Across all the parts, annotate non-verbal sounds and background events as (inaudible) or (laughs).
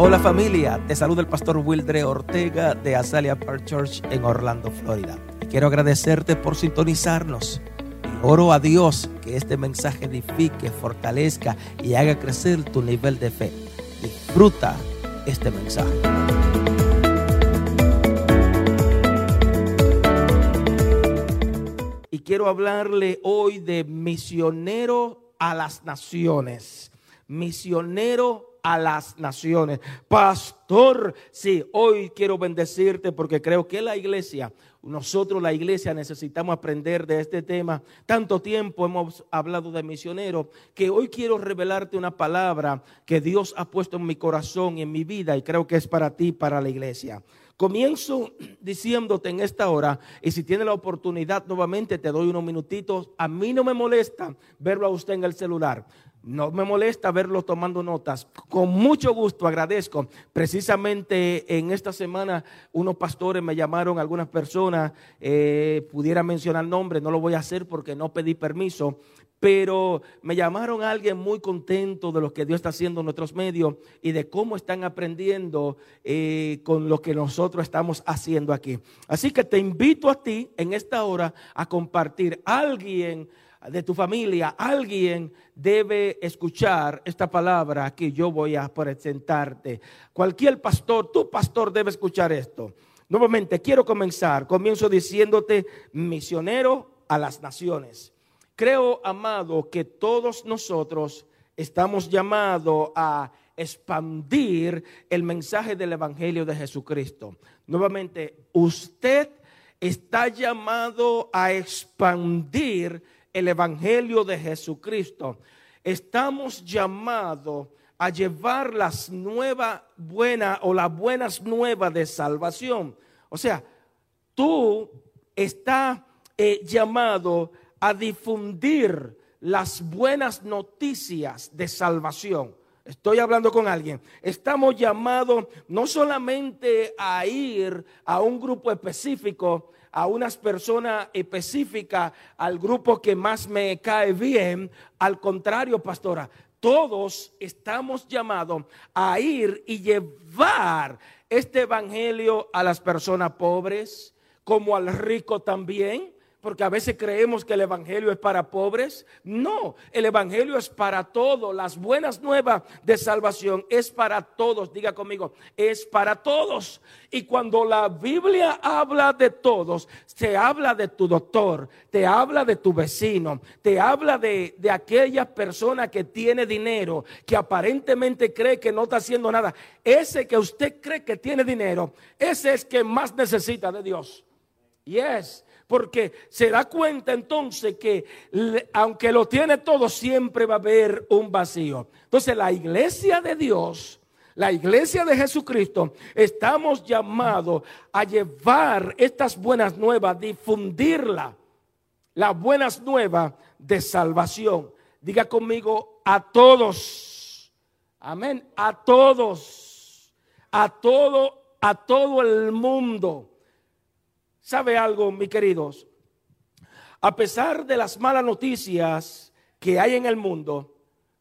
Hola familia, te saluda el pastor Wildre Ortega de Azalea Park Church en Orlando, Florida. quiero agradecerte por sintonizarnos. Y oro a Dios que este mensaje edifique, fortalezca y haga crecer tu nivel de fe. Disfruta este mensaje. Y quiero hablarle hoy de misionero a las naciones. Misionero a las naciones. Pastor, sí, hoy quiero bendecirte porque creo que la iglesia, nosotros la iglesia necesitamos aprender de este tema. Tanto tiempo hemos hablado de misioneros que hoy quiero revelarte una palabra que Dios ha puesto en mi corazón y en mi vida y creo que es para ti, para la iglesia. Comienzo diciéndote en esta hora, y si tiene la oportunidad nuevamente te doy unos minutitos, a mí no me molesta verlo a usted en el celular. No me molesta verlo tomando notas. Con mucho gusto agradezco. Precisamente en esta semana unos pastores me llamaron, algunas personas, eh, pudiera mencionar nombres, no lo voy a hacer porque no pedí permiso, pero me llamaron a alguien muy contento de lo que Dios está haciendo en nuestros medios y de cómo están aprendiendo eh, con lo que nosotros estamos haciendo aquí. Así que te invito a ti en esta hora a compartir. Alguien de tu familia, alguien debe escuchar esta palabra que yo voy a presentarte. Cualquier pastor, tu pastor debe escuchar esto. Nuevamente, quiero comenzar. Comienzo diciéndote, misionero a las naciones. Creo, amado, que todos nosotros estamos llamados a expandir el mensaje del Evangelio de Jesucristo. Nuevamente, usted está llamado a expandir el Evangelio de Jesucristo, estamos llamados a llevar las nuevas buenas o las buenas nuevas de salvación. O sea, tú estás eh, llamado a difundir las buenas noticias de salvación. Estoy hablando con alguien. Estamos llamados no solamente a ir a un grupo específico, a unas personas específicas, al grupo que más me cae bien. Al contrario, pastora, todos estamos llamados a ir y llevar este evangelio a las personas pobres, como al rico también porque a veces creemos que el Evangelio es para pobres. No, el Evangelio es para todos. Las buenas nuevas de salvación es para todos. Diga conmigo, es para todos. Y cuando la Biblia habla de todos, se habla de tu doctor, te habla de tu vecino, te habla de, aquella persona que tiene dinero, que aparentemente cree que no está haciendo nada. Ese que usted cree que tiene dinero, ese es que más necesita de Dios. Yes porque se da cuenta entonces que aunque lo tiene todo, siempre va a haber un vacío. Entonces la iglesia de Dios, la iglesia de Jesucristo, estamos llamados a llevar estas buenas nuevas, difundirla, las buenas nuevas de salvación. Diga conmigo a todos. Amén. A todos. A todo, a todo el mundo. ¿Sabe algo, mis queridos? A pesar de las malas noticias que hay en el mundo,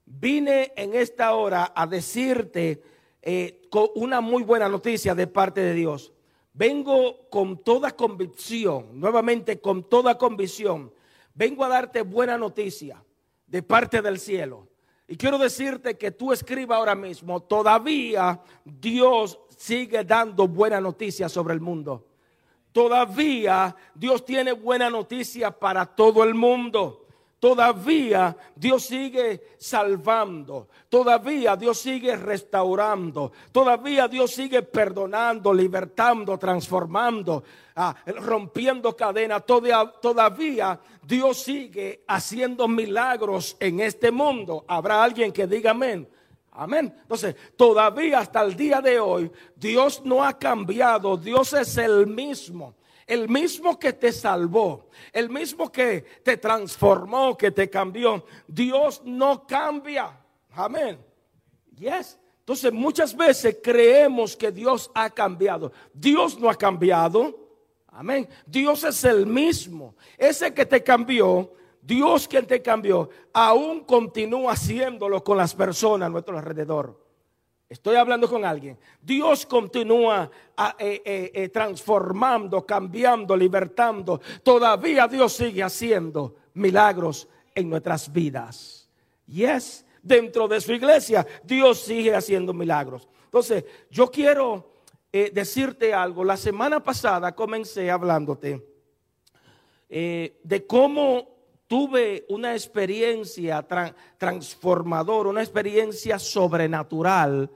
vine en esta hora a decirte eh, con una muy buena noticia de parte de Dios. Vengo con toda convicción, nuevamente con toda convicción, vengo a darte buena noticia de parte del cielo. Y quiero decirte que tú escribas ahora mismo, todavía Dios sigue dando buena noticia sobre el mundo. Todavía Dios tiene buena noticia para todo el mundo. Todavía Dios sigue salvando. Todavía Dios sigue restaurando. Todavía Dios sigue perdonando, libertando, transformando, ah, rompiendo cadenas. Todavía Dios sigue haciendo milagros en este mundo. Habrá alguien que diga amén. Amén. Entonces, todavía hasta el día de hoy, Dios no ha cambiado. Dios es el mismo. El mismo que te salvó, el mismo que te transformó, que te cambió. Dios no cambia. Amén. Yes. Entonces, muchas veces creemos que Dios ha cambiado. Dios no ha cambiado. Amén. Dios es el mismo. Ese que te cambió Dios quien te cambió, aún continúa haciéndolo con las personas a nuestro alrededor. Estoy hablando con alguien. Dios continúa eh, eh, eh, transformando, cambiando, libertando. Todavía Dios sigue haciendo milagros en nuestras vidas. Yes, dentro de su iglesia, Dios sigue haciendo milagros. Entonces, yo quiero decirte algo. La semana pasada comencé hablándote de cómo tuve una experiencia transformadora, una experiencia sobrenatural.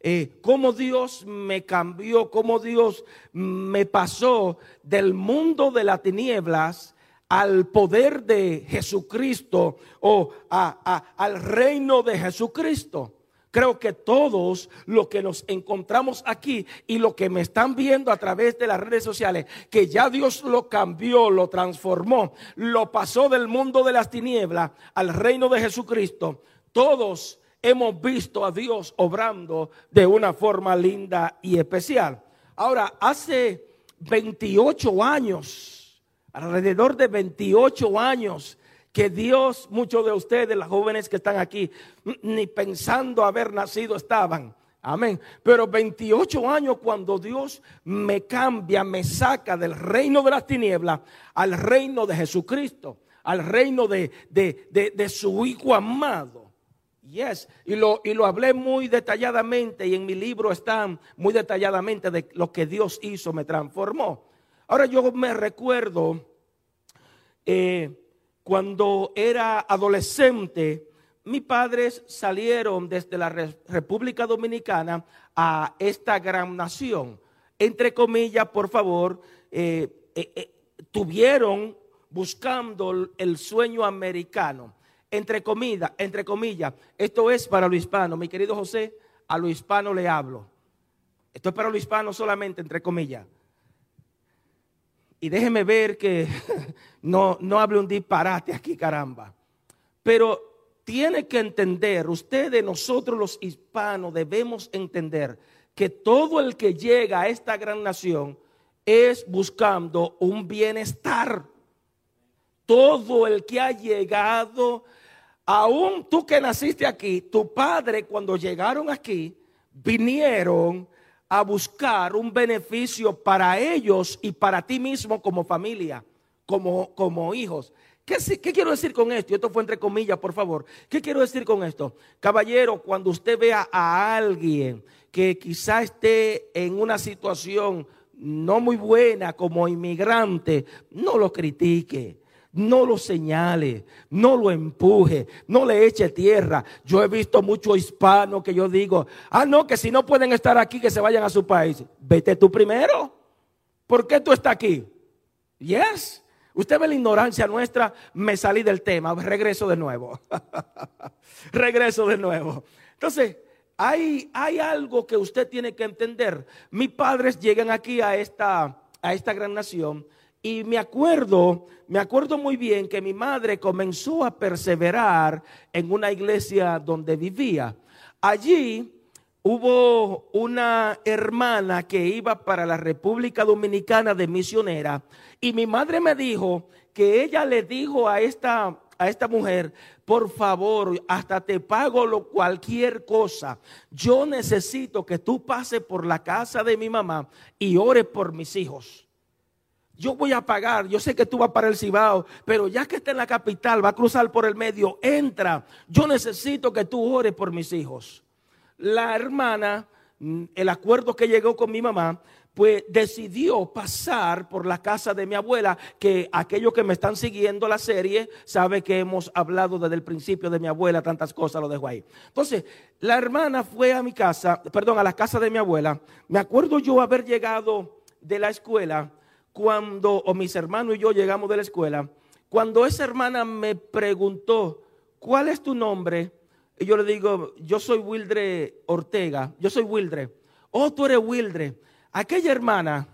Eh, cómo Dios me cambió, cómo Dios me pasó del mundo de las tinieblas al poder de Jesucristo o al reino de Jesucristo. Creo que todos los que nos encontramos aquí y los que me están viendo a través de las redes sociales, que ya Dios lo cambió, lo transformó, lo pasó del mundo de las tinieblas al reino de Jesucristo, todos hemos visto a Dios obrando de una forma linda y especial. Ahora, hace 28 años, alrededor de 28 años, que Dios, muchos de ustedes, las jóvenes que están aquí, ni pensando haber nacido estaban. Amén. Pero 28 años cuando Dios me cambia, me saca del reino de las tinieblas al reino de Jesucristo, al reino de, de, su Hijo amado. Yes, y lo, y lo hablé muy detalladamente y en mi libro están muy detalladamente de lo que Dios hizo, me transformó. Ahora yo me recuerdo eh, cuando era adolescente, mis padres salieron desde la República Dominicana a esta gran nación. Entre comillas, por favor, eh, eh, eh, tuvieron buscando el sueño americano. Entre comillas, entre comillas, esto es para lo hispano. Mi querido José, a lo hispano le hablo. Esto es para lo hispano solamente, entre comillas y déjeme ver que (laughs) no, no hable un disparate aquí, caramba. Pero tiene que entender, ustedes, nosotros los hispanos, debemos entender que todo el que llega a esta gran nación es buscando un bienestar. Todo el que ha llegado, aún tú que naciste aquí, tu padre cuando llegaron aquí, vinieron a buscar un beneficio para ellos y para ti mismo como familia, como, como hijos. ¿Qué, ¿Qué, quiero decir con esto? Esto fue entre comillas, por favor. ¿Qué quiero decir con esto? Caballero, cuando usted vea a alguien que quizá esté en una situación no muy buena como inmigrante, no lo critique no lo señale, no lo empuje, no le eche tierra. Yo he visto muchos hispanos que yo digo, ah, no, que si no pueden estar aquí, que se vayan a su país. Vete tú primero. ¿Por qué tú estás aquí? Yes. Usted ve la ignorancia nuestra, me salí del tema, regreso de nuevo. (laughs) regreso de nuevo. Entonces, hay, hay algo que usted tiene que entender. Mis padres llegan aquí a esta, a esta gran nación y me acuerdo, me acuerdo muy bien que mi madre comenzó a perseverar en una iglesia donde vivía. Allí hubo una hermana que iba para la República Dominicana de misionera y mi madre me dijo que ella le dijo a esta a esta mujer, por favor, hasta te pago lo, cualquier cosa. Yo necesito que tú pases por la casa de mi mamá y ores por mis hijos yo voy a pagar, yo sé que tú vas para el Cibao, pero ya que está en la capital, va a cruzar por el medio, entra, yo necesito que tú ores por mis hijos. La hermana, mm, el acuerdo que llegó con mi mamá, pues decidió pasar por la casa de mi abuela, que aquellos que me están siguiendo la serie sabe que hemos hablado desde el principio de mi abuela, tantas cosas, lo dejo ahí. Entonces, la hermana fue a mi casa, perdón, a la casa de mi abuela. Me acuerdo yo haber llegado de la escuela cuando, o mis hermanos y yo llegamos de la escuela, cuando esa hermana me preguntó, ¿cuál es tu nombre? Y yo le digo, yo soy Wildre Ortega, yo soy Wildre. Oh, tú eres Wildre. Aquella hermana,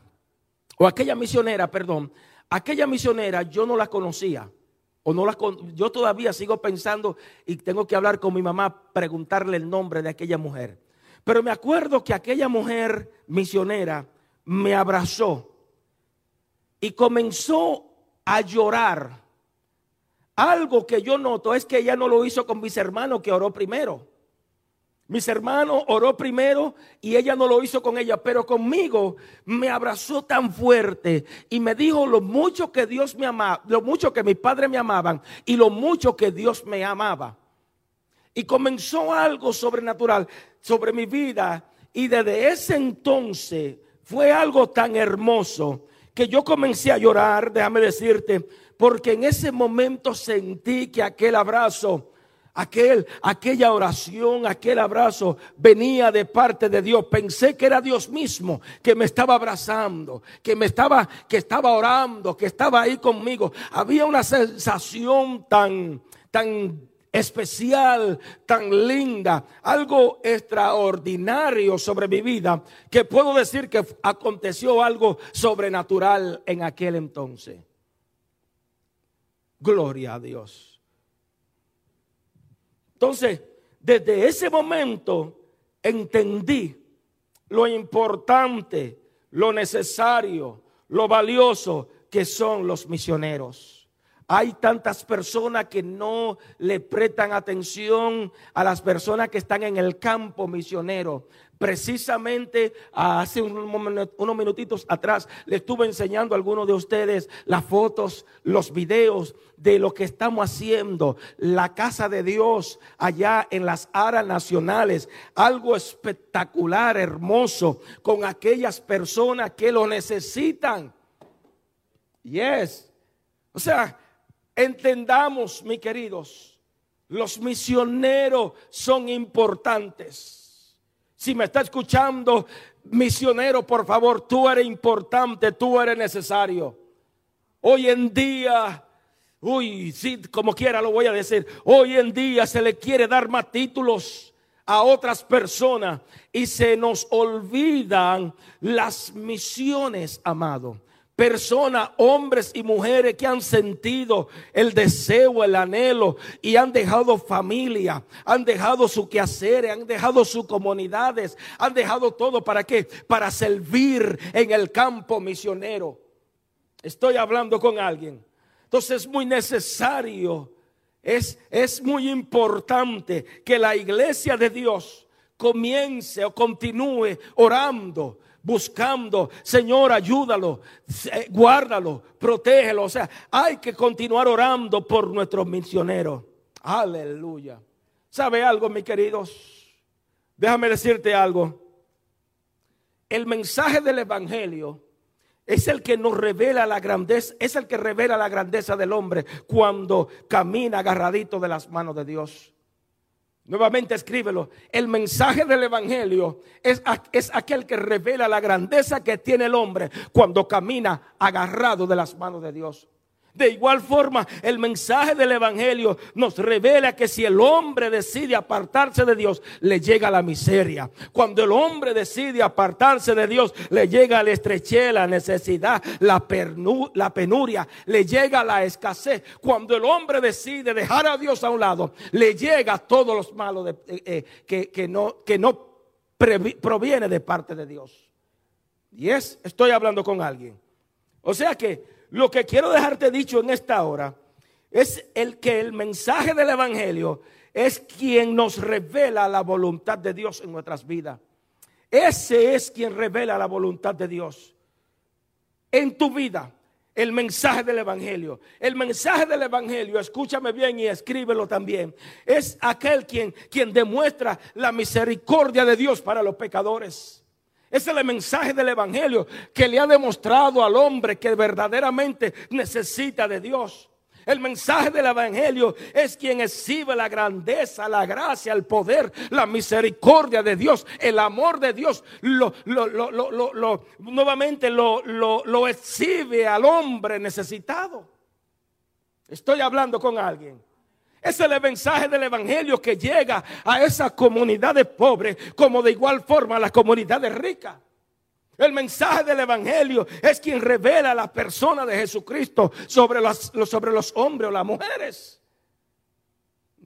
o aquella misionera, perdón, aquella misionera yo no la conocía. O no la yo todavía sigo pensando y tengo que hablar con mi mamá, preguntarle el nombre de aquella mujer. Pero me acuerdo que aquella mujer misionera me abrazó y comenzó a llorar. Algo que yo noto es que ella no lo hizo con mis hermanos que oró primero. Mis hermanos oró primero y ella no lo hizo con ella, pero conmigo me abrazó tan fuerte y me dijo lo mucho que Dios me amaba, lo mucho que mis padres me amaban y lo mucho que Dios me amaba. Y comenzó algo sobrenatural sobre mi vida y desde ese entonces fue algo tan hermoso que yo comencé a llorar, déjame decirte, porque en ese momento sentí que aquel abrazo aquel, aquella oración, aquel abrazo venía de parte de Dios. Pensé que era Dios mismo que me estaba abrazando, que me estaba, que estaba orando, que estaba ahí conmigo. Había una sensación tan, tan especial, tan linda, algo extraordinario sobre mi vida, que puedo decir que aconteció algo sobrenatural en aquel entonces. Gloria a Dios. Entonces, desde ese momento entendí lo importante, lo necesario, lo valioso que son los misioneros. Hay tantas personas que no le prestan atención a las personas que están en el campo misionero. Precisamente hace unos minutitos atrás le estuve enseñando a algunos de ustedes las fotos, los videos de lo que estamos haciendo, la casa de Dios allá en las aras nacionales, algo espectacular, hermoso, con aquellas personas que lo necesitan. Yes. O sea, entendamos, mis queridos, los misioneros son importantes. Si me está escuchando, misionero, por favor, tú eres importante, tú eres necesario. Hoy en día, uy, sí, como quiera lo voy a decir, hoy en día se le quiere dar más títulos a otras personas y se nos olvidan las misiones, amado personas, hombres y mujeres que han sentido el deseo, el anhelo y han dejado familia, han dejado su quehacer, han dejado sus comunidades, han dejado todo para qué? Para servir en el campo misionero. Estoy hablando con alguien. Entonces es muy necesario, es, es muy importante que la iglesia de Dios comience o continúe orando buscando, Señor, ayúdalo, guárdalo, protégelo. O sea, hay que continuar orando por nuestros misioneros. Aleluya. ¿Sabe algo, mis queridos? Déjame decirte algo. El mensaje del Evangelio es el que nos revela la grandeza, es el que revela la grandeza del hombre cuando camina agarradito de las manos de Dios. Nuevamente escríbelo. El mensaje del Evangelio es, es, aquel que revela la grandeza que tiene el hombre cuando camina agarrado de las manos de Dios. De igual forma, el mensaje del Evangelio nos revela que si el hombre decide apartarse de Dios, le llega la miseria. Cuando el hombre decide apartarse de Dios, le llega la estrechez, la necesidad, la, penuria, le llega la escasez. Cuando el hombre decide dejar a Dios a un lado, le llega todos los malos eh, eh, que, no, que proviene de parte de Dios. Y es, estoy hablando con alguien. O sea que lo que quiero dejarte dicho en esta hora es el que el mensaje del Evangelio es quien nos revela la voluntad de Dios en nuestras vidas. Ese es quien revela la voluntad de Dios en tu vida. El mensaje del Evangelio. El mensaje del Evangelio, escúchame bien y escríbelo también. Es aquel quien, quien demuestra la misericordia de Dios para los pecadores. Ese es el mensaje del Evangelio que le ha demostrado al hombre que verdaderamente necesita de Dios. El mensaje del Evangelio es quien exhibe la grandeza, la gracia, el poder, la misericordia de Dios, el amor de Dios. Lo, nuevamente lo, lo exhibe al hombre necesitado. Estoy hablando con alguien. Ese es el mensaje del Evangelio que llega a esas comunidades pobres como de igual forma a las comunidades ricas. El mensaje del Evangelio es quien revela la persona de Jesucristo sobre los, hombres o las mujeres.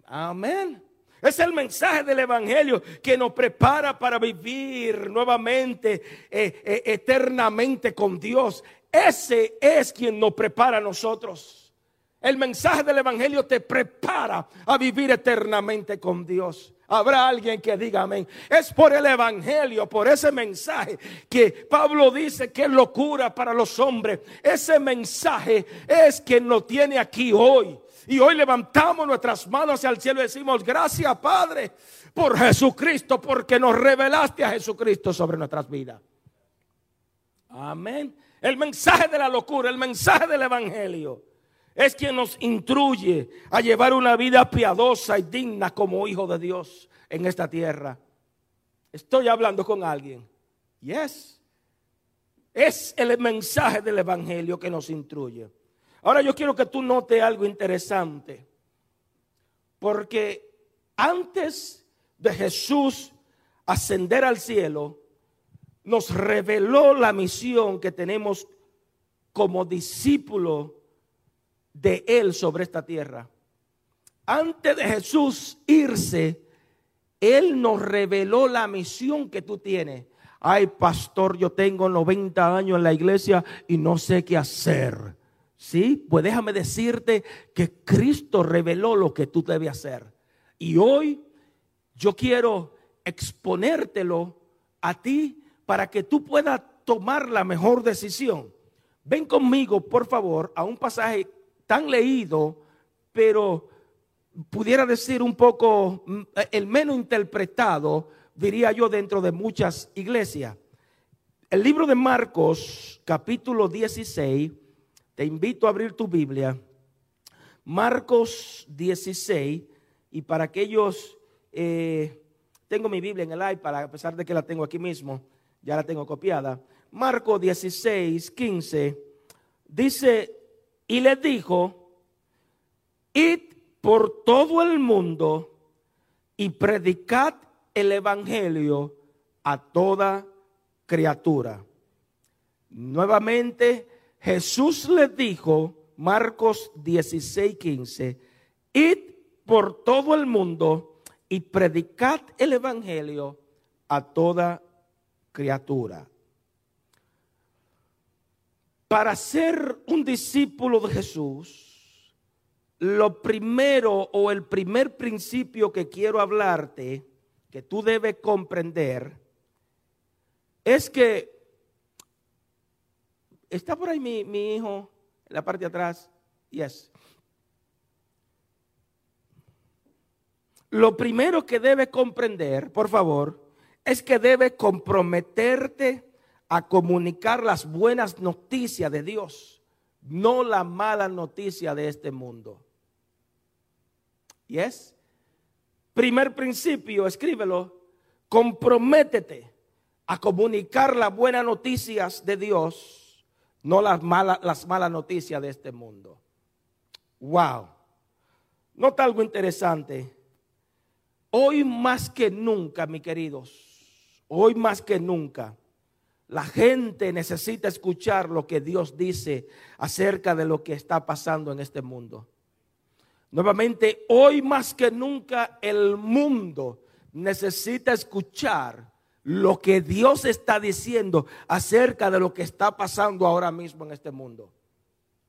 Amén. Es el mensaje del Evangelio que nos prepara para vivir nuevamente, eh, eh, eternamente con Dios. Ese es quien nos prepara a nosotros. El mensaje del Evangelio te prepara a vivir eternamente con Dios. Habrá alguien que diga amén. Es por el Evangelio, por ese mensaje que Pablo dice que es locura para los hombres. Ese mensaje es que nos tiene aquí hoy. Y hoy levantamos nuestras manos hacia el cielo y decimos, gracias Padre por Jesucristo, porque nos revelaste a Jesucristo sobre nuestras vidas. Amén. El mensaje de la locura, el mensaje del Evangelio, es quien nos instruye a llevar una vida piadosa y digna como hijo de Dios en esta tierra. Estoy hablando con alguien. Yes. Es el mensaje del Evangelio que nos instruye. Ahora yo quiero que tú notes algo interesante. Porque antes de Jesús ascender al cielo, nos reveló la misión que tenemos como discípulo de Él sobre esta tierra. Antes de Jesús irse, Él nos reveló la misión que tú tienes. Ay, pastor, yo tengo 90 años en la iglesia y no sé qué hacer. Sí, pues déjame decirte que Cristo reveló lo que tú debes hacer. Y hoy yo quiero exponértelo a ti para que tú puedas tomar la mejor decisión. Ven conmigo, por favor, a un pasaje tan leído, pero pudiera decir un poco mm, el menos interpretado, diría yo, dentro de muchas iglesias. El libro de Marcos, capítulo 16, te invito a abrir tu Biblia. Marcos 16, y para aquellos, eh, tengo mi Biblia en el iPad, a pesar de que la tengo aquí mismo, ya la tengo copiada. Marcos 16, 15, dice, y le dijo, id por todo el mundo y predicad el Evangelio a toda criatura. Nuevamente Jesús le dijo, Marcos 16, 15, id por todo el mundo y predicad el Evangelio a toda criatura. Para ser un discípulo de Jesús, lo primero o el primer principio que quiero hablarte, que tú debes comprender, es que está por ahí mi, hijo en la parte de atrás. Yes. Lo primero que debe comprender, por favor, es que debe comprometerte a comunicar las buenas noticias de Dios, no la mala noticia de este mundo. ¿Y es? Primer principio, escríbelo, comprométete a comunicar las buenas noticias de Dios, no las malas, las malas noticias de este mundo. Wow. Nota algo interesante. Hoy más que nunca, mis queridos, hoy más que nunca, la gente necesita escuchar lo que Dios dice acerca de lo que está pasando en este mundo. Nuevamente, hoy más que nunca el mundo necesita escuchar lo que Dios está diciendo acerca de lo que está pasando ahora mismo en este mundo.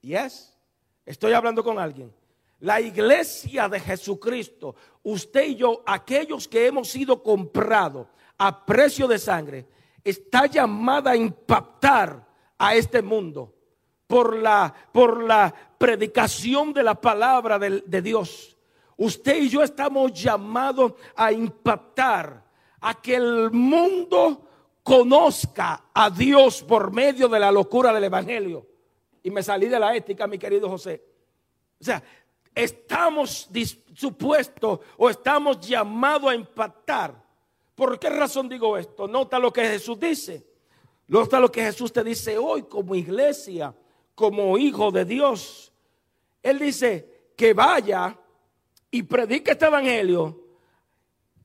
¿Y es? Estoy hablando con alguien. La iglesia de Jesucristo, usted y yo, aquellos que hemos sido comprados a precio de sangre, está llamada a impactar a este mundo por la, por la predicación de la palabra de, de Dios. Usted y yo estamos llamados a impactar a que el mundo conozca a Dios por medio de la locura del Evangelio. Y me salí de la ética, mi querido José. O sea, estamos supuestos o estamos llamados a impactar ¿Por qué razón digo esto? Nota lo que Jesús dice. Nota lo que Jesús te dice hoy como iglesia, como hijo de Dios. Él dice que vaya y predique este evangelio.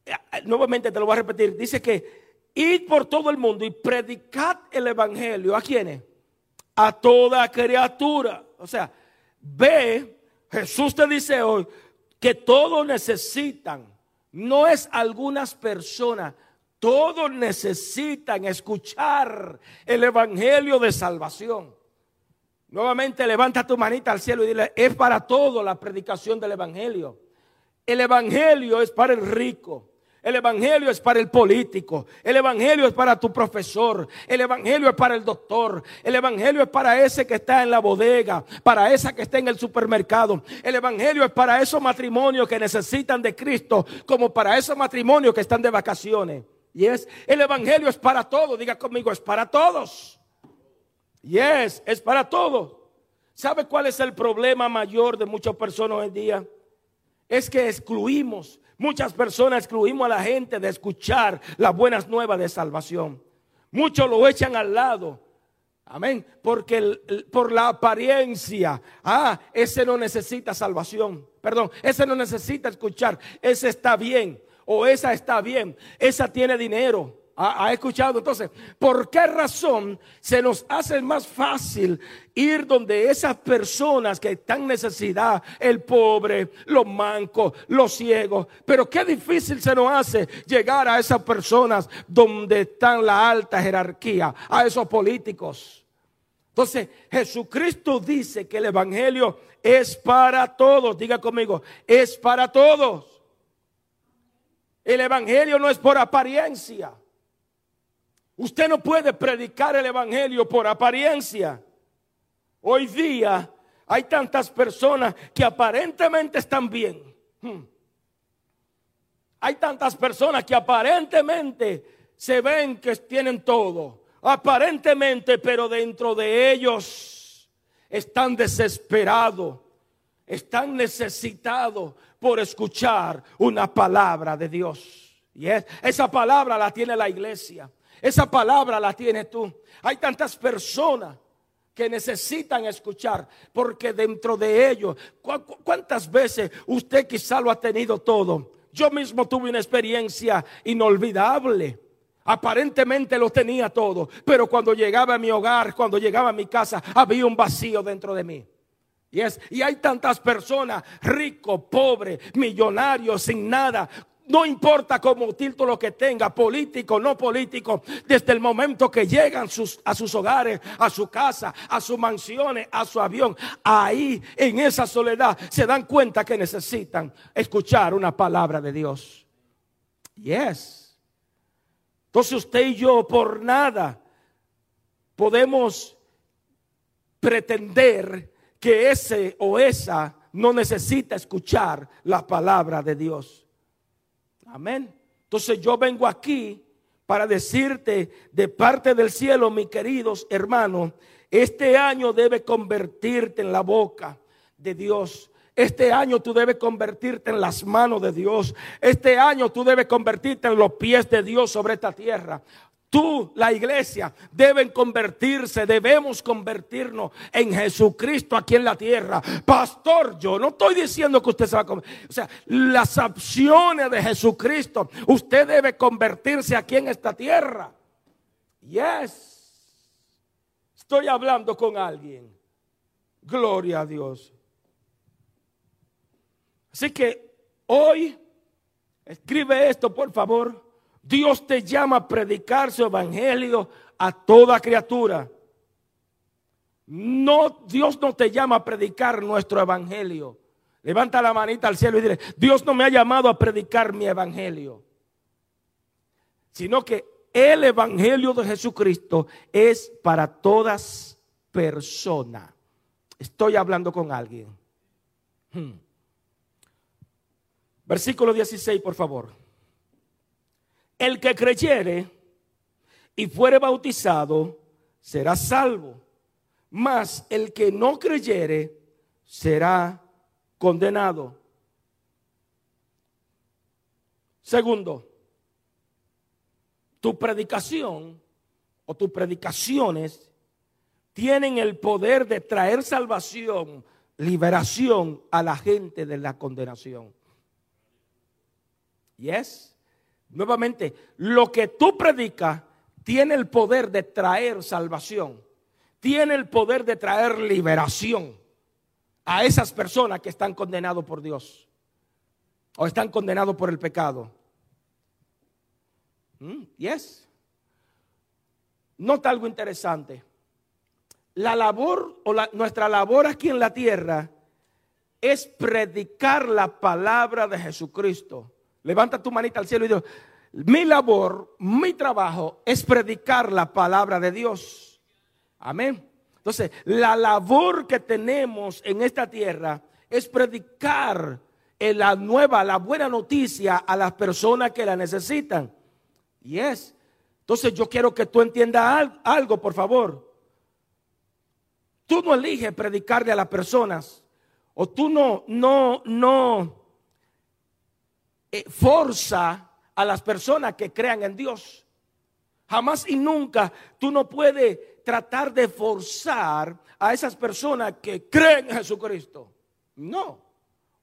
Eh, nuevamente te lo voy a repetir. Dice que id por todo el mundo y predicad el evangelio. ¿A quiénes? A toda criatura. O sea, ve, Jesús te dice hoy que todos necesitan no es algunas personas. Todos necesitan escuchar el Evangelio de salvación. Nuevamente levanta tu manita al cielo y dile, es para todo la predicación del Evangelio. El Evangelio es para el rico. El Evangelio es para el político. El Evangelio es para tu profesor. El Evangelio es para el doctor. El Evangelio es para ese que está en la bodega. Para esa que está en el supermercado. El Evangelio es para esos matrimonios que necesitan de Cristo. Como para esos matrimonios que están de vacaciones. Y es, el Evangelio es para todos. Diga conmigo, es para todos. Y es, es para todos. ¿Sabe cuál es el problema mayor de muchas personas hoy en día? Es que excluimos Muchas personas excluimos a la gente de escuchar las buenas nuevas de salvación. Muchos lo echan al lado. Amén. Porque por la apariencia, ah, ese no necesita salvación. Perdón, ese no necesita escuchar. Ese está bien. O esa está bien. Esa tiene dinero. ¿Ha, escuchado? Entonces, ¿por qué razón se nos hace más fácil ir donde esas personas que están en necesidad, el pobre, los mancos, los ciegos, pero qué difícil se nos hace llegar a esas personas donde están la alta jerarquía, a esos políticos? Entonces, Jesucristo dice que el Evangelio es para todos. Diga conmigo, es para todos. El Evangelio no es por apariencia. Usted no puede predicar el Evangelio por apariencia. Hoy día hay tantas personas que aparentemente están bien. Hmm. Hay tantas personas que aparentemente se ven que tienen todo. Aparentemente, pero dentro de ellos están desesperados. Están necesitados por escuchar una palabra de Dios. Y esa palabra la tiene la iglesia. Esa palabra la tienes tú. Hay tantas personas que necesitan escuchar, porque dentro de ellos, ¿cuántas veces usted quizá lo ha tenido todo? Yo mismo tuve una experiencia inolvidable. Aparentemente lo tenía todo, pero cuando llegaba a mi hogar, cuando llegaba a mi casa, había un vacío dentro de mí. Y, y hay tantas personas, ricos, pobres, millonarios, sin nada, no importa como título que tenga, político, no político, desde el momento que llegan a sus hogares, a su casa, a sus mansiones, a su avión, ahí en esa soledad se dan cuenta que necesitan escuchar una palabra de Dios. Yes. Entonces usted y yo por nada podemos pretender que ese o esa no necesita escuchar la palabra de Dios. Amén. Entonces yo vengo aquí para decirte de parte del cielo, mis queridos hermanos, este año debe convertirte en la boca de Dios. Este año tú debes convertirte en las manos de Dios. Este año tú debes convertirte en los pies de Dios sobre esta tierra. Tú, la iglesia, deben convertirse, debemos convertirnos en Jesucristo aquí en la tierra. Pastor, yo no estoy diciendo que usted se va a convertir. O sea, las opciones de Jesucristo, usted debe convertirse aquí en esta tierra. Yes. Estoy hablando con alguien. Gloria a Dios. Así que hoy, escribe esto, por favor. Dios te llama a predicar su evangelio a toda criatura. No, Dios no te llama a predicar nuestro evangelio. Levanta la manita al cielo y dile, Dios no me ha llamado a predicar mi evangelio. Sino que el evangelio de Jesucristo es para todas personas. Estoy hablando con alguien. Hmm. Versículo 16, por favor. El que creyere y fuere bautizado será salvo, mas el que no creyere será condenado. Segundo, tu predicación o tus predicaciones tienen el poder de traer salvación, liberación a la gente de la condenación. Yes. Nuevamente, lo que tú predicas tiene el poder de traer salvación, tiene el poder de traer liberación a esas personas que están condenados por Dios o están condenados por el pecado. Mm, yes. Nota algo interesante. La labor o nuestra labor aquí en la tierra es predicar la palabra de Jesucristo Levanta tu manita al cielo y digo, mi labor, mi trabajo es predicar la palabra de Dios. Amén. Entonces, la labor que tenemos en esta tierra es predicar la nueva, la buena noticia a las personas que la necesitan. Y es. Entonces yo quiero que tú entiendas algo, por favor. Tú no eliges predicarle a las personas. O tú no, no, no eh, forza a las personas que crean en Dios. Jamás y nunca tú no puedes tratar de forzar a esas personas que creen en Jesucristo. No,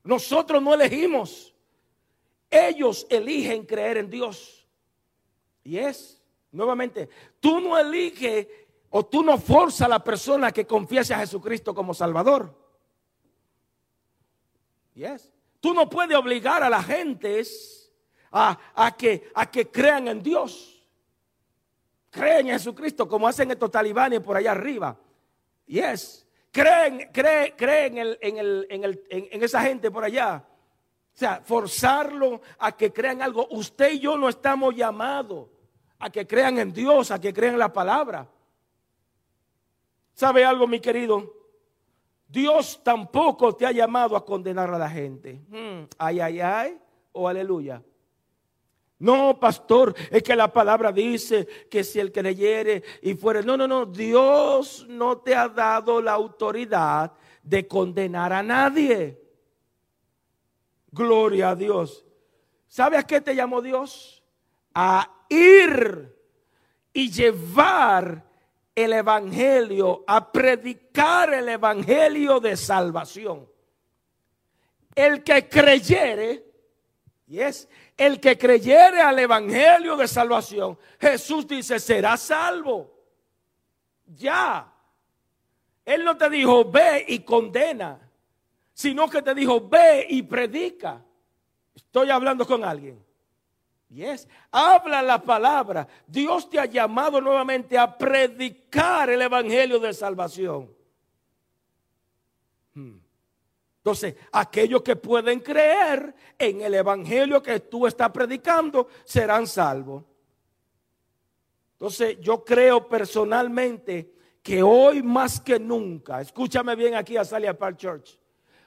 nosotros no elegimos. Ellos eligen creer en Dios. Y es, nuevamente, tú no eliges o tú no forzas a la persona que confiese a Jesucristo como Salvador. Y es, tú no puedes obligar a la gente a, que, a que crean en Dios. Creen en Jesucristo como hacen estos talibanes por allá arriba. Y es, creen, creen, creen en, el, en, esa gente por allá. O sea, forzarlo a que crean algo. Usted y yo no estamos llamados a que crean en Dios, a que crean en la palabra. ¿Sabe algo, mi querido? Dios tampoco te ha llamado a condenar a la gente. Hmm, ay, ay, ay, o aleluya. No, pastor, es que la palabra dice que si el creyere y fuere. No, no, no. Dios no te ha dado la autoridad de condenar a nadie. Gloria a Dios. ¿Sabe a qué te llamó Dios? A ir y llevar el evangelio, a predicar el evangelio de salvación. El que creyere, y es el que creyere al Evangelio de salvación, Jesús dice, será salvo. Ya. Él no te dijo, ve y condena, sino que te dijo, ve y predica. Estoy hablando con alguien. Yes. Habla la palabra. Dios te ha llamado nuevamente a predicar el Evangelio de salvación. Hmm. Entonces, aquellos que pueden creer en el evangelio que tú estás predicando serán salvos. Entonces, yo creo personalmente que hoy más que nunca, escúchame bien aquí a Salia Park Church,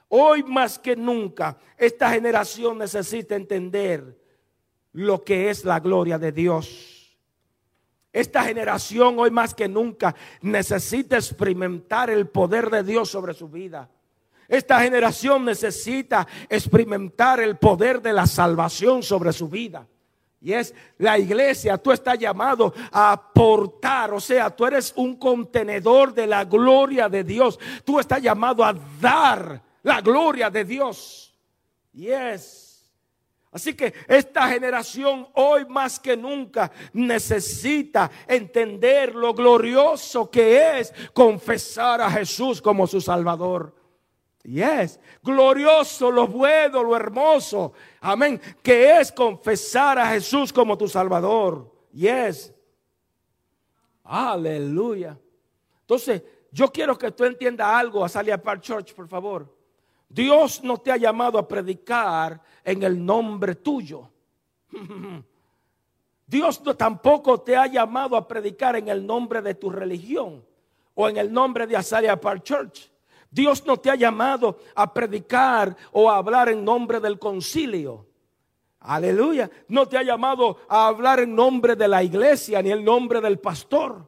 hoy más que nunca esta generación necesita entender lo que es la gloria de Dios. Esta generación hoy más que nunca necesita experimentar el poder de Dios sobre su vida. Esta generación necesita experimentar el poder de la salvación sobre su vida. Y es la iglesia, tú estás llamado a aportar, o sea, tú eres un contenedor de la gloria de Dios. Tú estás llamado a dar la gloria de Dios. Y es. Así que esta generación hoy más que nunca necesita entender lo glorioso que es confesar a Jesús como su Salvador. Yes, glorioso, lo bueno, lo hermoso. Amén. Que es confesar a Jesús como tu Salvador. Yes. Aleluya. Entonces, yo quiero que tú entiendas algo, a Salia Park Church, por favor. Dios no te ha llamado a predicar en el nombre tuyo. (laughs) Dios no, tampoco te ha llamado a predicar en el nombre de tu religión o en el nombre de Azalia Park Church. Dios no te ha llamado a predicar o a hablar en nombre del concilio. Aleluya. No te ha llamado a hablar en nombre de la iglesia ni en nombre del pastor.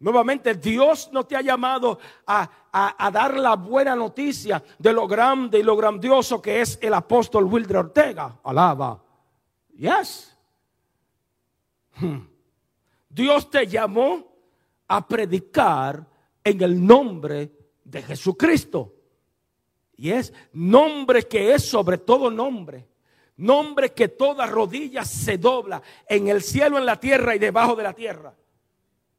Nuevamente, Dios no te ha llamado a, a, dar la buena noticia de lo grande y lo grandioso que es el apóstol Wilder Ortega. Alaba. Yes. Hmm. Dios te llamó a predicar en el nombre de Jesucristo. Y es nombre que es sobre todo nombre. Nombre que toda rodilla se dobla en el cielo, en la tierra y debajo de la tierra.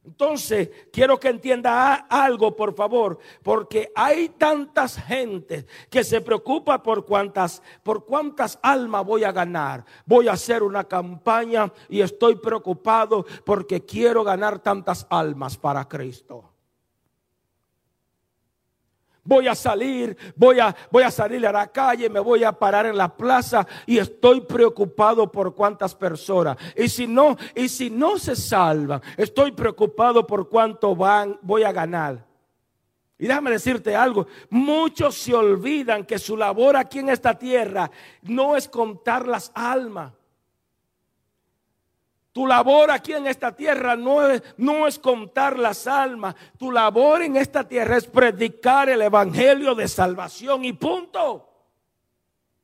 Entonces, quiero que entienda algo, por favor, porque hay tantas gentes que se preocupa por cuántas, por cuántas almas voy a ganar. Voy a hacer una campaña y estoy preocupado porque quiero ganar tantas almas para Cristo. Voy a salir, voy a, voy a salir a la calle, me voy a parar en la plaza y estoy preocupado por cuántas personas. Y si no, y si no se salvan, estoy preocupado por cuánto van, voy a ganar. Y déjame decirte algo, muchos se olvidan que su labor aquí en esta tierra no es contar las almas. Tu labor aquí en esta tierra no es, no es contar las almas. Tu labor en esta tierra es predicar el evangelio de salvación y punto.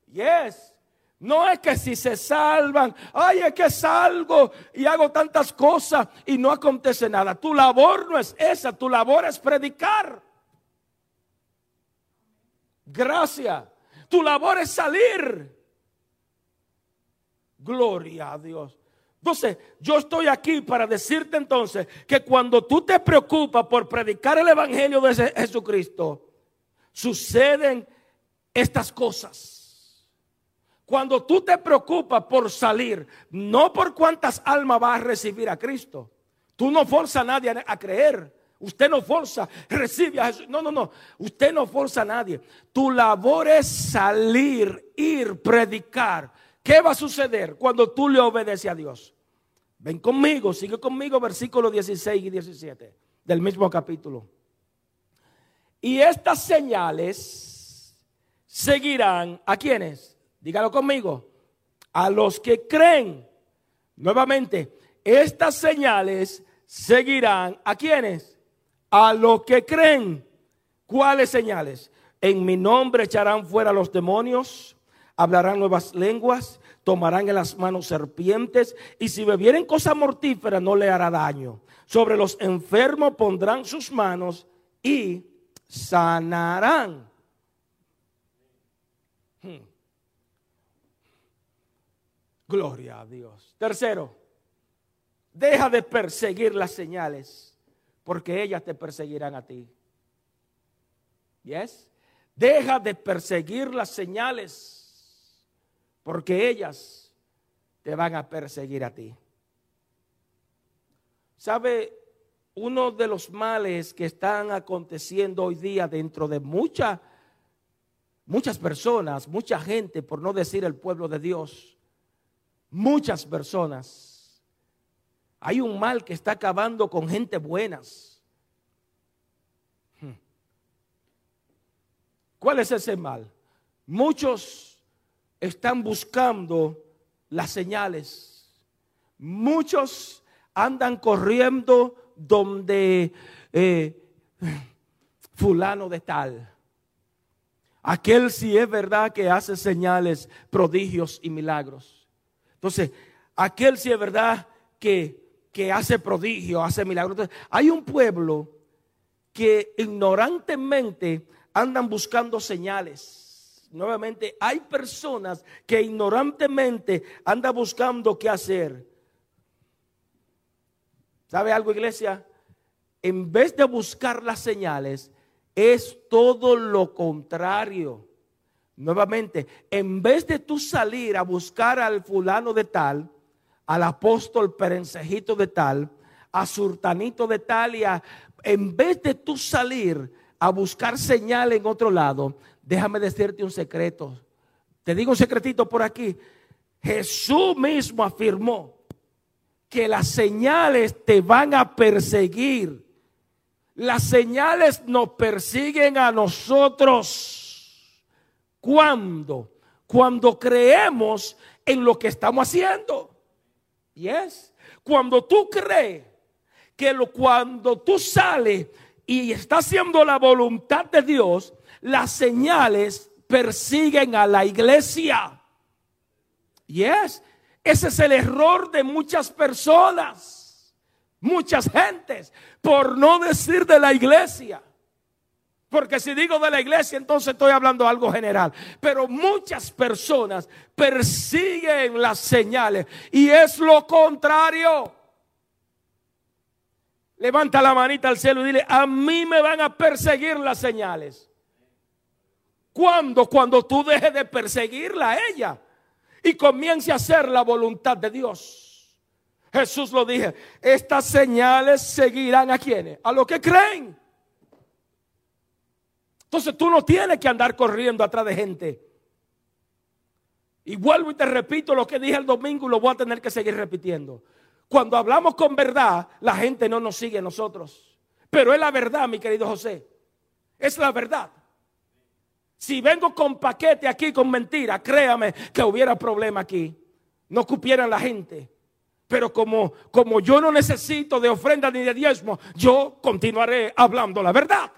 Yes. No es que si se salvan, ay, es que salgo y hago tantas cosas y no acontece nada. Tu labor no es esa, tu labor es predicar. Gracias. Tu labor es salir. Gloria a Dios. Entonces, yo estoy aquí para decirte entonces que cuando tú te preocupas por predicar el Evangelio de Jesucristo, suceden estas cosas. Cuando tú te preocupas por salir, no por cuántas almas vas a recibir a Cristo. Tú no forzas a nadie a creer. Usted no forza, recibe a Jesús. No, no, no. Usted no forza a nadie. Tu labor es salir, ir, predicar. ¿Qué va a suceder cuando tú le obedeces a Dios? Ven conmigo, sigue conmigo, versículos 16 y 17 del mismo capítulo. Y estas señales seguirán a quienes, dígalo conmigo, a los que creen. Nuevamente, estas señales seguirán a quienes a los que creen. ¿Cuáles señales? En mi nombre echarán fuera los demonios, hablarán nuevas lenguas, tomarán en las manos serpientes y si bebieren cosa mortífera no le hará daño. Sobre los enfermos pondrán sus manos y sanarán. Hmm. Gloria a Dios. Tercero, deja de perseguir las señales porque ellas te perseguirán a ti. ¿Yes? Deja de perseguir las señales, porque ellas te van a perseguir a ti. ¿Sabe? Uno de los males que están aconteciendo hoy día dentro de muchas muchas personas, mucha gente, por no decir el pueblo de Dios, muchas personas hay un mal que está acabando con gente buenas. Hmm. ¿Cuál es ese mal? Muchos están buscando las señales. Muchos andan corriendo donde eh, fulano de tal. Aquel sí es verdad que hace señales, prodigios y milagros. Entonces, aquel sí es verdad que que hace prodigio, hace milagros. hay un pueblo que ignorantemente andan buscando señales. Nuevamente, hay personas que ignorantemente andan buscando qué hacer. ¿Sabe algo, iglesia? En vez de buscar las señales, es todo lo contrario. Nuevamente, en vez de tú salir a buscar al fulano de tal, al apóstol Perencejito de tal, a Surtanito de tal y a, en vez de tú salir a buscar señal en otro lado, déjame decirte un secreto. Te digo un secretito por aquí. Jesús mismo afirmó que las señales te van a perseguir. Las señales nos persiguen a nosotros. ¿Cuándo? Cuando creemos en lo que estamos haciendo. Yes. Cuando tú crees que lo, cuando tú sales y estás haciendo la voluntad de Dios, las señales persiguen a la iglesia. Yes. Ese es el error de muchas personas, muchas gentes, por no decir de la iglesia. Porque si digo de la iglesia, entonces estoy hablando algo general. Pero muchas personas persiguen las señales y es lo contrario. Levanta la manita al cielo y dile, a mí me van a perseguir las señales. ¿Cuándo? Cuando tú dejes de perseguirla a ella y comience a hacer la voluntad de Dios. Jesús lo dije, estas señales seguirán a quienes, a los que creen. Entonces tú no tienes que andar corriendo atrás de gente. Y vuelvo y te repito lo que dije el domingo y lo voy a tener que seguir repitiendo. Cuando hablamos con verdad, la gente no nos sigue a nosotros. Pero es la verdad, mi querido José. Es la verdad. Si vengo con paquete aquí con mentira, créame que hubiera problema aquí. No cupieran la gente. Pero como, como yo no necesito de ofrenda ni de diezmo, yo continuaré hablando la verdad.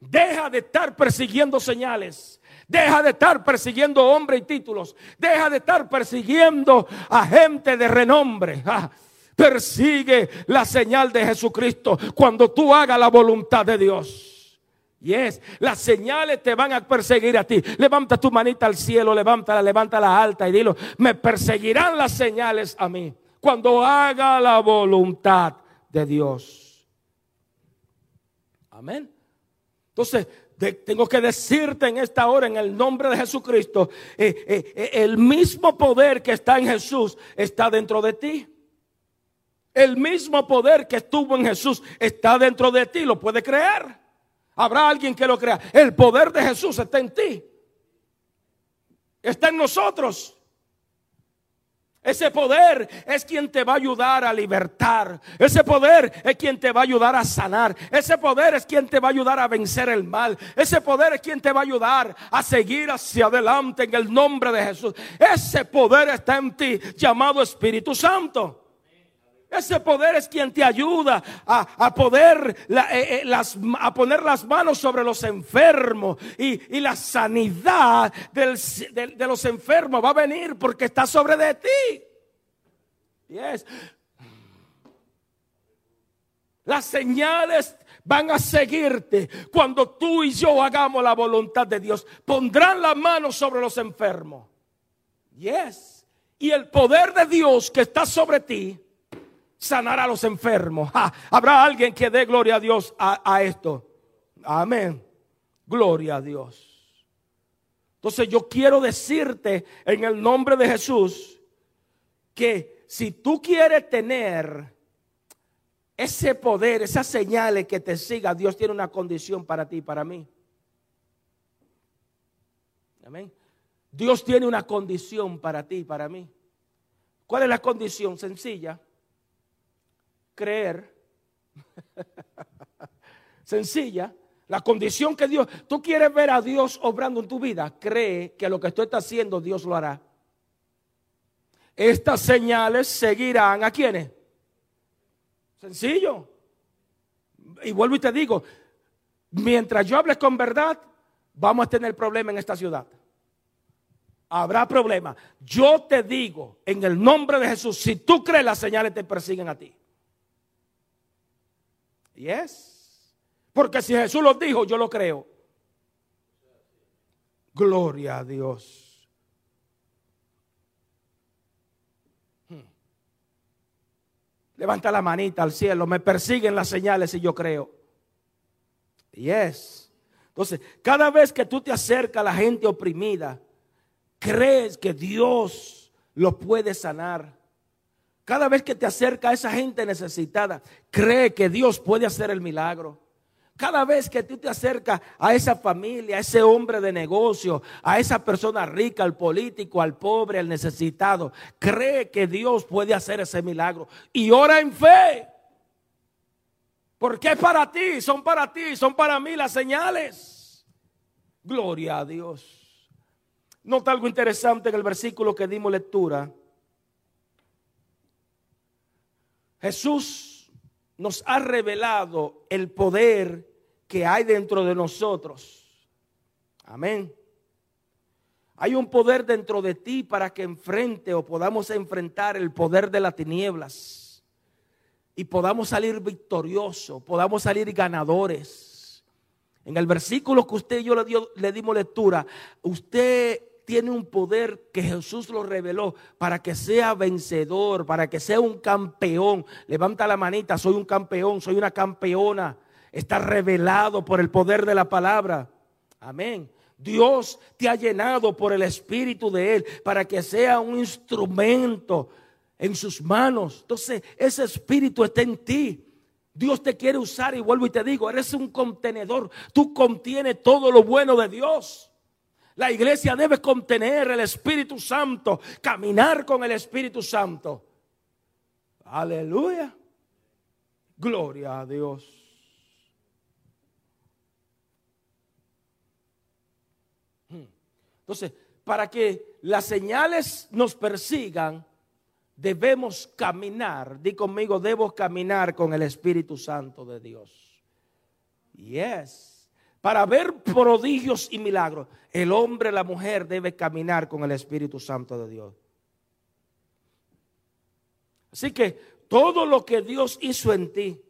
Deja de estar persiguiendo señales. Deja de estar persiguiendo hombres y títulos. Deja de estar persiguiendo a gente de renombre. Ah, persigue la señal de Jesucristo cuando tú hagas la voluntad de Dios. Y es, las señales te van a perseguir a ti. Levanta tu manita al cielo, levántala, levántala alta y dilo, me perseguirán las señales a mí cuando haga la voluntad de Dios. Amén. Entonces, tengo que decirte en esta hora, en el nombre de Jesucristo, eh, eh, eh, el mismo poder que está en Jesús está dentro de ti. El mismo poder que estuvo en Jesús está dentro de ti, lo puede creer. Habrá alguien que lo crea. El poder de Jesús está en ti. Está en nosotros. Ese poder es quien te va a ayudar a libertar. Ese poder es quien te va a ayudar a sanar. Ese poder es quien te va a ayudar a vencer el mal. Ese poder es quien te va a ayudar a seguir hacia adelante en el nombre de Jesús. Ese poder está en ti llamado Espíritu Santo. Ese poder es quien te ayuda a, poder eh, eh, a poner las manos sobre los enfermos y, la sanidad de, los enfermos va a venir porque está sobre de ti. Yes. Las señales van a seguirte cuando tú y yo hagamos la voluntad de Dios. Pondrán las manos sobre los enfermos. Yes. Y el poder de Dios que está sobre ti sanar a los enfermos. Habrá alguien que dé gloria a Dios a, esto. Amén. Gloria a Dios. Entonces yo quiero decirte en el nombre de Jesús que si tú quieres tener ese poder, esas señales que te siga, Dios tiene una condición para ti y para mí. Amén. Dios tiene una condición para ti y para mí. ¿Cuál es la condición? Sencilla creer. (laughs) Sencilla. La condición que Dios, tú quieres ver a Dios obrando en tu vida, cree que lo que tú estás haciendo Dios lo hará. Estas señales seguirán a quienes. Sencillo. Y vuelvo y te digo, mientras yo hable con verdad, vamos a tener problema en esta ciudad. Habrá problema. Yo te digo, en el nombre de Jesús, si tú crees, las señales te persiguen a ti. Yes. Porque si Jesús lo dijo, yo lo creo. Gloria a Dios. Hmm. Levanta la manita al cielo. Me persiguen las señales y yo creo. Yes. Entonces, cada vez que tú te acercas a la gente oprimida, crees que Dios lo puede sanar. Cada vez que te acerca a esa gente necesitada, cree que Dios puede hacer el milagro. Cada vez que tú te acercas a esa familia, a ese hombre de negocio, a esa persona rica, al político, al pobre, al necesitado, cree que Dios puede hacer ese milagro. Y ora en fe. Porque es para ti, son para ti, son para mí las señales. Gloria a Dios. Nota algo interesante en el versículo que dimos lectura. Jesús nos ha revelado el poder que hay dentro de nosotros. Amén. Hay un poder dentro de ti para que enfrente o podamos enfrentar el poder de las tinieblas y podamos salir victoriosos, podamos salir ganadores. En el versículo que usted y yo le, le dimos lectura, usted tiene un poder que Jesús lo reveló para que sea vencedor, para que sea un campeón. Levanta la manita, soy un campeón, soy una campeona. Está revelado por el poder de la palabra. Amén. Dios te ha llenado por el Espíritu de Él para que sea un instrumento en sus manos. Entonces, ese Espíritu está en ti. Dios te quiere usar y vuelvo y te digo, eres un contenedor. Tú contienes todo lo bueno de Dios. La iglesia debe contener el Espíritu Santo, caminar con el Espíritu Santo. Aleluya. Gloria a Dios. Hmm. Entonces, para que las señales nos persigan, debemos caminar. Di conmigo, debo caminar con el Espíritu Santo de Dios. Yes. Para ver prodigios y milagros, el hombre, la mujer debe caminar con el Espíritu Santo de Dios. Así que todo lo que Dios hizo en ti,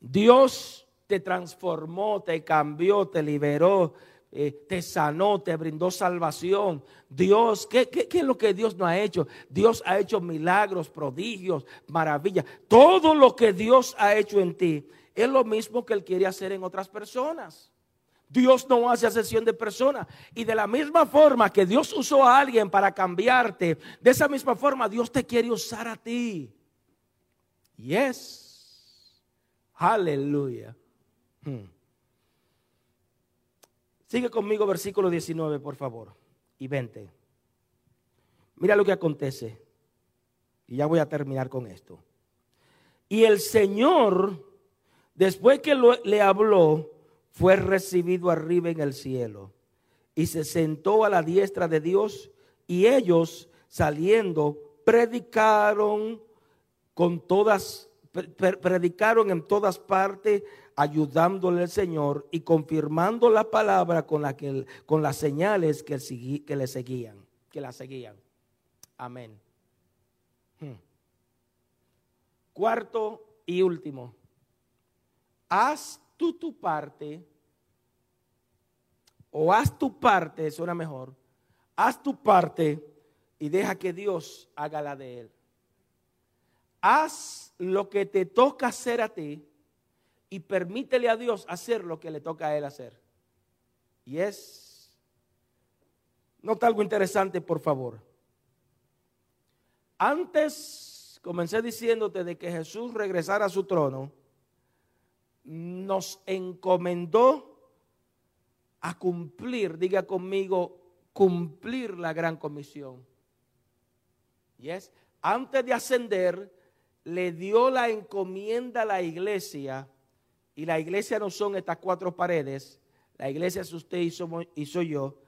Dios te transformó, te cambió, te liberó, eh, te sanó, te brindó salvación. Dios, ¿qué, ¿qué, es lo que Dios no ha hecho? Dios ha hecho milagros, prodigios, maravillas. Todo lo que Dios ha hecho en ti es lo mismo que Él quiere hacer en otras personas. Dios no hace asesión de personas. Y de la misma forma que Dios usó a alguien para cambiarte, de esa misma forma Dios te quiere usar a ti. Yes. Aleluya. Hmm. Sigue conmigo versículo 19, por favor, y 20. Mira lo que acontece. Y ya voy a terminar con esto. Y el Señor, después que le habló, fue recibido arriba en el cielo y se sentó a la diestra de Dios y ellos saliendo predicaron con todas predicaron en todas partes ayudándole al Señor y confirmando la palabra con, la que, con las señales que, que le seguían, que la seguían. Amén. Hmm. Cuarto y último. Haz tú tu parte, o haz tu parte, suena mejor, haz tu parte y deja que Dios haga la de él. Haz lo que te toca hacer a ti y permítele a Dios hacer lo que le toca a Él hacer. Y es, nota algo interesante, por favor. Antes, comencé diciéndote de que Jesús regresara a su trono, nos encomendó a cumplir, diga conmigo, cumplir la gran comisión. Y es, antes de ascender, le dio la encomienda a la iglesia y la iglesia no son estas cuatro paredes, la iglesia es usted y, soy yo,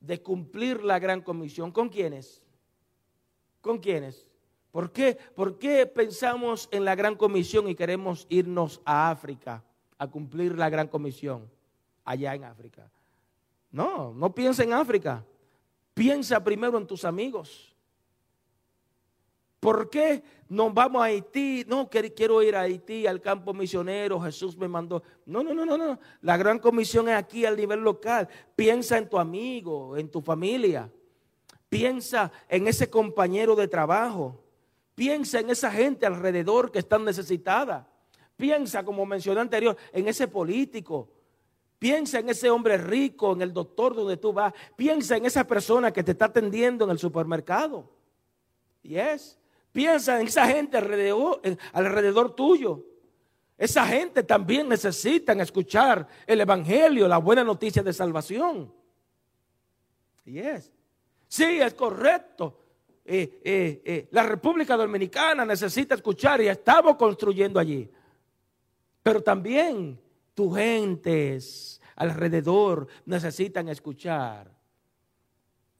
de cumplir la gran comisión. ¿Con quiénes? ¿Con quiénes? ¿Por qué? ¿Por qué pensamos en la gran comisión y queremos irnos a África a cumplir la gran comisión allá en África? No, no piensa en África. Piensa primero en tus amigos. ¿Por qué nos vamos a Haití? No, quiero ir a Haití, al campo misionero, Jesús me mandó. No, no, no, no, no. La gran comisión es aquí al nivel local. Piensa en tu amigo, en tu familia. Piensa en ese compañero de trabajo. Piensa en esa gente alrededor que están necesitada. Piensa, como mencioné anterior, en ese político. Piensa en ese hombre rico, en el doctor donde tú vas. Piensa en esa persona que te está atendiendo en el supermercado. Y es. Piensa en esa gente alrededor, tuyo. Esa gente también necesita escuchar el Evangelio, la buena noticia de salvación. Y es. Sí, es correcto. Eh, eh, eh, la República Dominicana necesita escuchar y estamos construyendo allí. Pero también tus gentes alrededor necesitan escuchar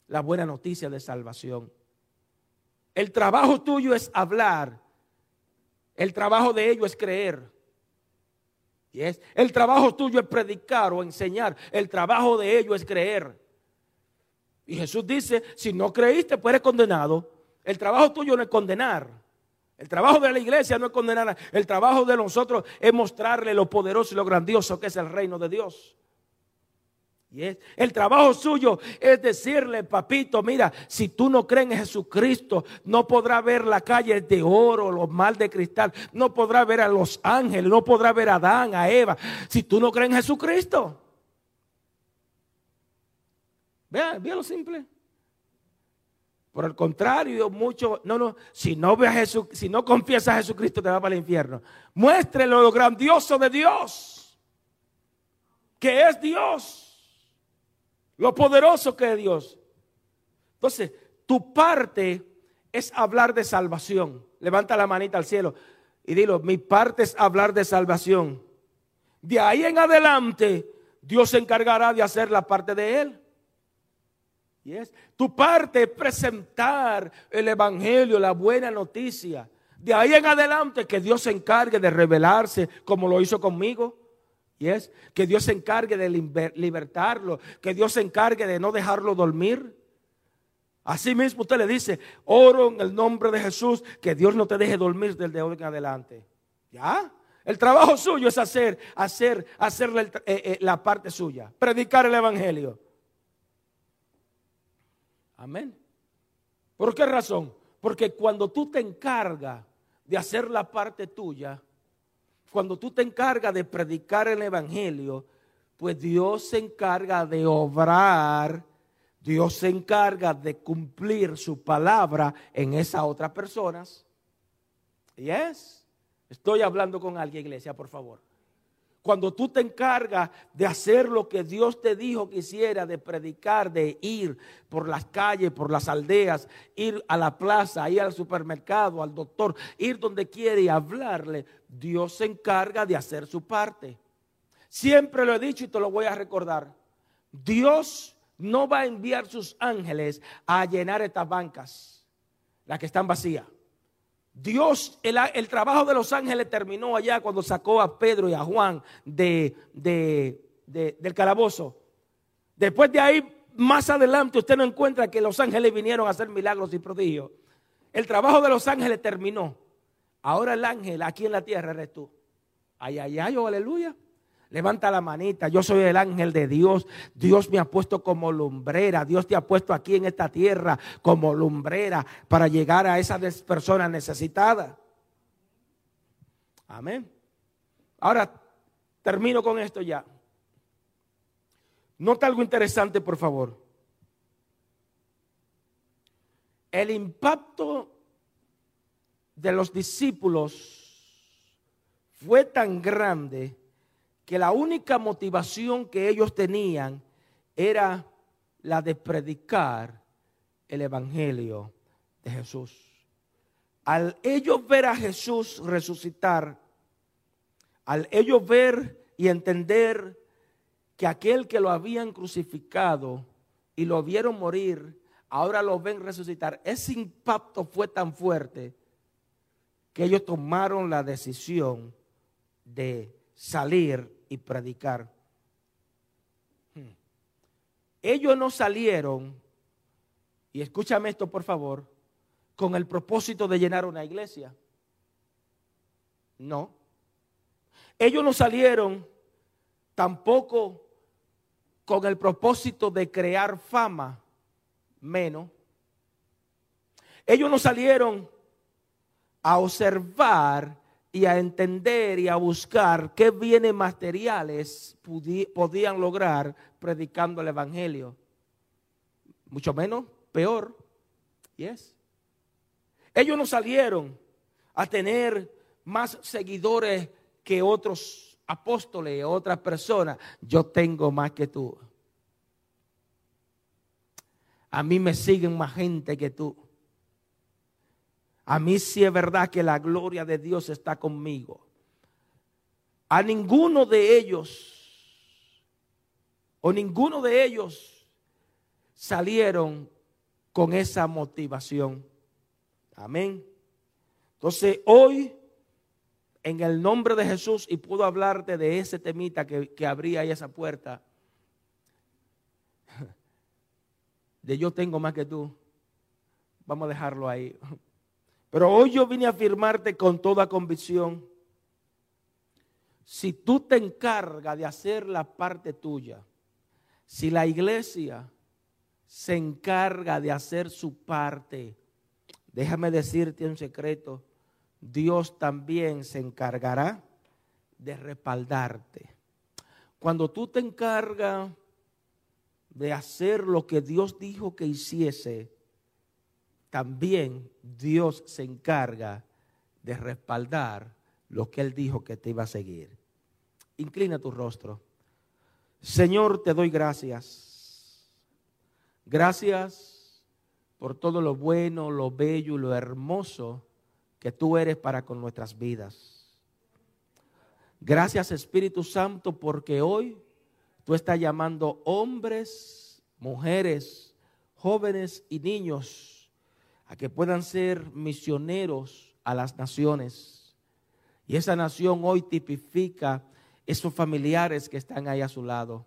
la buena noticia de salvación. El trabajo tuyo es hablar. El trabajo de ellos es creer. El trabajo tuyo es predicar o enseñar. El trabajo de ellos es creer. Y Jesús dice, si no creíste, pues eres condenado. El trabajo tuyo no es condenar. El trabajo de la iglesia no es condenar. El trabajo de nosotros es mostrarle lo poderoso y lo grandioso que es el reino de Dios. El trabajo suyo es decirle, papito, mira, si tú no crees en Jesucristo, no podrá ver la calle de oro, los mal de cristal, no podrá ver a los ángeles, no podrá ver a Adán, a Eva, si tú no crees en Jesucristo. Vea, vea lo simple. Por el contrario, mucho, no, no, si no ve a Jesús, si no confiesa a Jesucristo, te va para el infierno. Muéstrele lo grandioso de Dios, que es Dios, lo poderoso que es Dios. Entonces, tu parte es hablar de salvación. Levanta la manita al cielo y dilo, mi parte es hablar de salvación. De ahí en adelante, Dios se encargará de hacer la parte de Él. Tu parte es presentar el Evangelio, la buena noticia. De ahí en adelante que Dios se encargue de revelarse como lo hizo conmigo. Yes. Que Dios se encargue de libertarlo. Que Dios se encargue de no dejarlo dormir. Así mismo usted le dice, oro en el nombre de Jesús, que Dios no te deje dormir desde hoy en adelante. ¿Ya? El trabajo suyo es hacer, hacer, hacer eh, eh, la parte suya, predicar el Evangelio. Amén. ¿Por qué razón? Porque cuando tú te encargas de hacer la parte tuya, cuando tú te encargas de predicar el Evangelio, pues Dios se encarga de obrar, Dios se encarga de cumplir su palabra en esas otras personas. ¿Y es? Estoy hablando con alguien, iglesia, por favor. Cuando tú te encargas de hacer lo que Dios te dijo que hiciera, de predicar, de ir por las calles, por las aldeas, ir a la plaza, ir al supermercado, al doctor, ir donde quiere y hablarle, Dios se encarga de hacer su parte. Siempre lo he dicho y te lo voy a recordar. Dios no va a enviar sus ángeles a llenar estas bancas, las que están vacías. Dios, el, trabajo de los ángeles terminó allá cuando sacó a Pedro y a Juan de, del calabozo. Después de ahí, más adelante, usted no encuentra que los ángeles vinieron a hacer milagros y prodigios. El trabajo de los ángeles terminó. Ahora el ángel aquí en la tierra eres tú. Ay, ay, ay, oh, aleluya. Levanta la manita, yo soy el ángel de Dios. Dios me ha puesto como lumbrera. Dios te ha puesto aquí en esta tierra como lumbrera para llegar a esas personas necesitadas. Amén. Ahora termino con esto ya. Nota algo interesante, por favor. El impacto de los discípulos fue tan grande que la única motivación que ellos tenían era la de predicar el Evangelio de Jesús. Al ellos ver a Jesús resucitar, al ellos ver y entender que aquel que lo habían crucificado y lo vieron morir, ahora lo ven resucitar, ese impacto fue tan fuerte que ellos tomaron la decisión de salir y predicar. Ellos no salieron, y escúchame esto por favor, con el propósito de llenar una iglesia. No. Ellos no salieron tampoco con el propósito de crear fama, menos. Ellos no salieron a observar y a entender y a buscar qué bienes materiales podían lograr predicando el Evangelio. Mucho menos, peor. Yes. Ellos no salieron a tener más seguidores que otros apóstoles, otras personas. Yo tengo más que tú. A mí me siguen más gente que tú. A mí sí es verdad que la gloria de Dios está conmigo. A ninguno de ellos, o ninguno de ellos salieron con esa motivación. Amén. Entonces hoy, en el nombre de Jesús, y puedo hablarte de ese temita que, que abría ahí esa puerta, (laughs) de yo tengo más que tú, vamos a dejarlo ahí. (laughs) Pero hoy yo vine a afirmarte con toda convicción, si tú te encargas de hacer la parte tuya, si la iglesia se encarga de hacer su parte, déjame decirte un secreto, Dios también se encargará de respaldarte. Cuando tú te encargas de hacer lo que Dios dijo que hiciese, también Dios se encarga de respaldar lo que Él dijo que te iba a seguir. Inclina tu rostro. Señor, te doy gracias. Gracias por todo lo bueno, lo bello y lo hermoso que tú eres para con nuestras vidas. Gracias Espíritu Santo porque hoy tú estás llamando hombres, mujeres, jóvenes y niños que puedan ser misioneros a las naciones. Y esa nación hoy tipifica esos familiares que están ahí a su lado.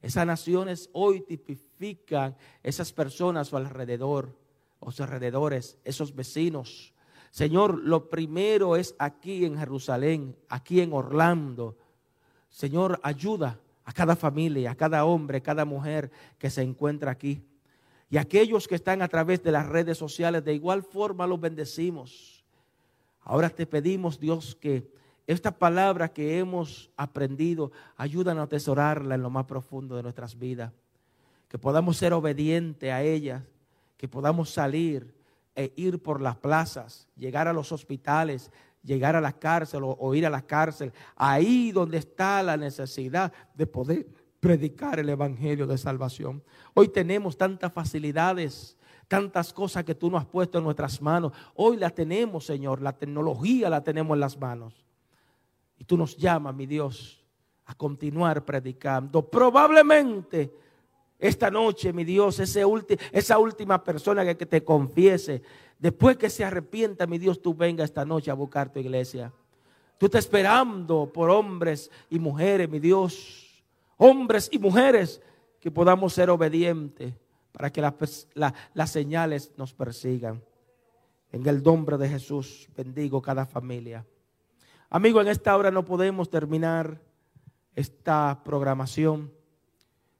Esas naciones hoy tipifican esas personas a su alrededor, o sus alrededores, esos vecinos. Señor, lo primero es aquí en Jerusalén, aquí en Orlando. Señor, ayuda a cada familia, a cada hombre, a cada mujer que se encuentra aquí. Y aquellos que están a través de las redes sociales, de igual forma los bendecimos. Ahora te pedimos, Dios, que esta palabra que hemos aprendido, ayúdanos a atesorarla en lo más profundo de nuestras vidas. Que podamos ser obedientes a ella, que podamos salir e ir por las plazas, llegar a los hospitales, llegar a la cárcel o, ir a la cárcel, ahí donde está la necesidad de poder predicar el Evangelio de salvación. Hoy tenemos tantas facilidades, tantas cosas que tú nos has puesto en nuestras manos. Hoy las tenemos, Señor, la tecnología la tenemos en las manos. Y tú nos llamas, mi Dios, a continuar predicando. Probablemente esta noche, mi Dios, esa última persona que te confiese, después que se arrepienta, mi Dios, tú venga esta noche a buscar tu iglesia. Tú estás esperando por hombres y mujeres, mi Dios. Hombres y mujeres que podamos ser obedientes para que las señales nos persigan. En el nombre de Jesús bendigo cada familia. Amigo, en esta hora no podemos terminar esta programación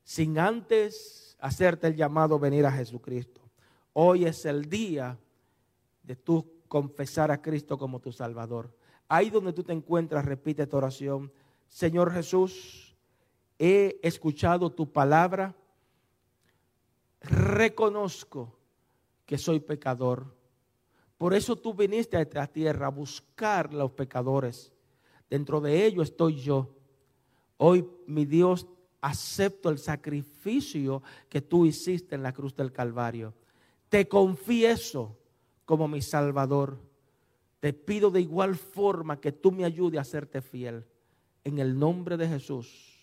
sin antes hacerte el llamado a venir a Jesucristo. Hoy es el día de tú confesar a Cristo como tu Salvador. Ahí donde tú te encuentras, repite tu oración. Señor Jesús, he escuchado tu palabra, reconozco que soy pecador por eso tú viniste a esta tierra a buscar los pecadores. Dentro de ellos estoy yo. Hoy, mi Dios, acepto el sacrificio que tú hiciste en la cruz del Calvario. Te confieso como mi Salvador. Te pido de igual forma que tú me ayudes a hacerte fiel. En el nombre de Jesús.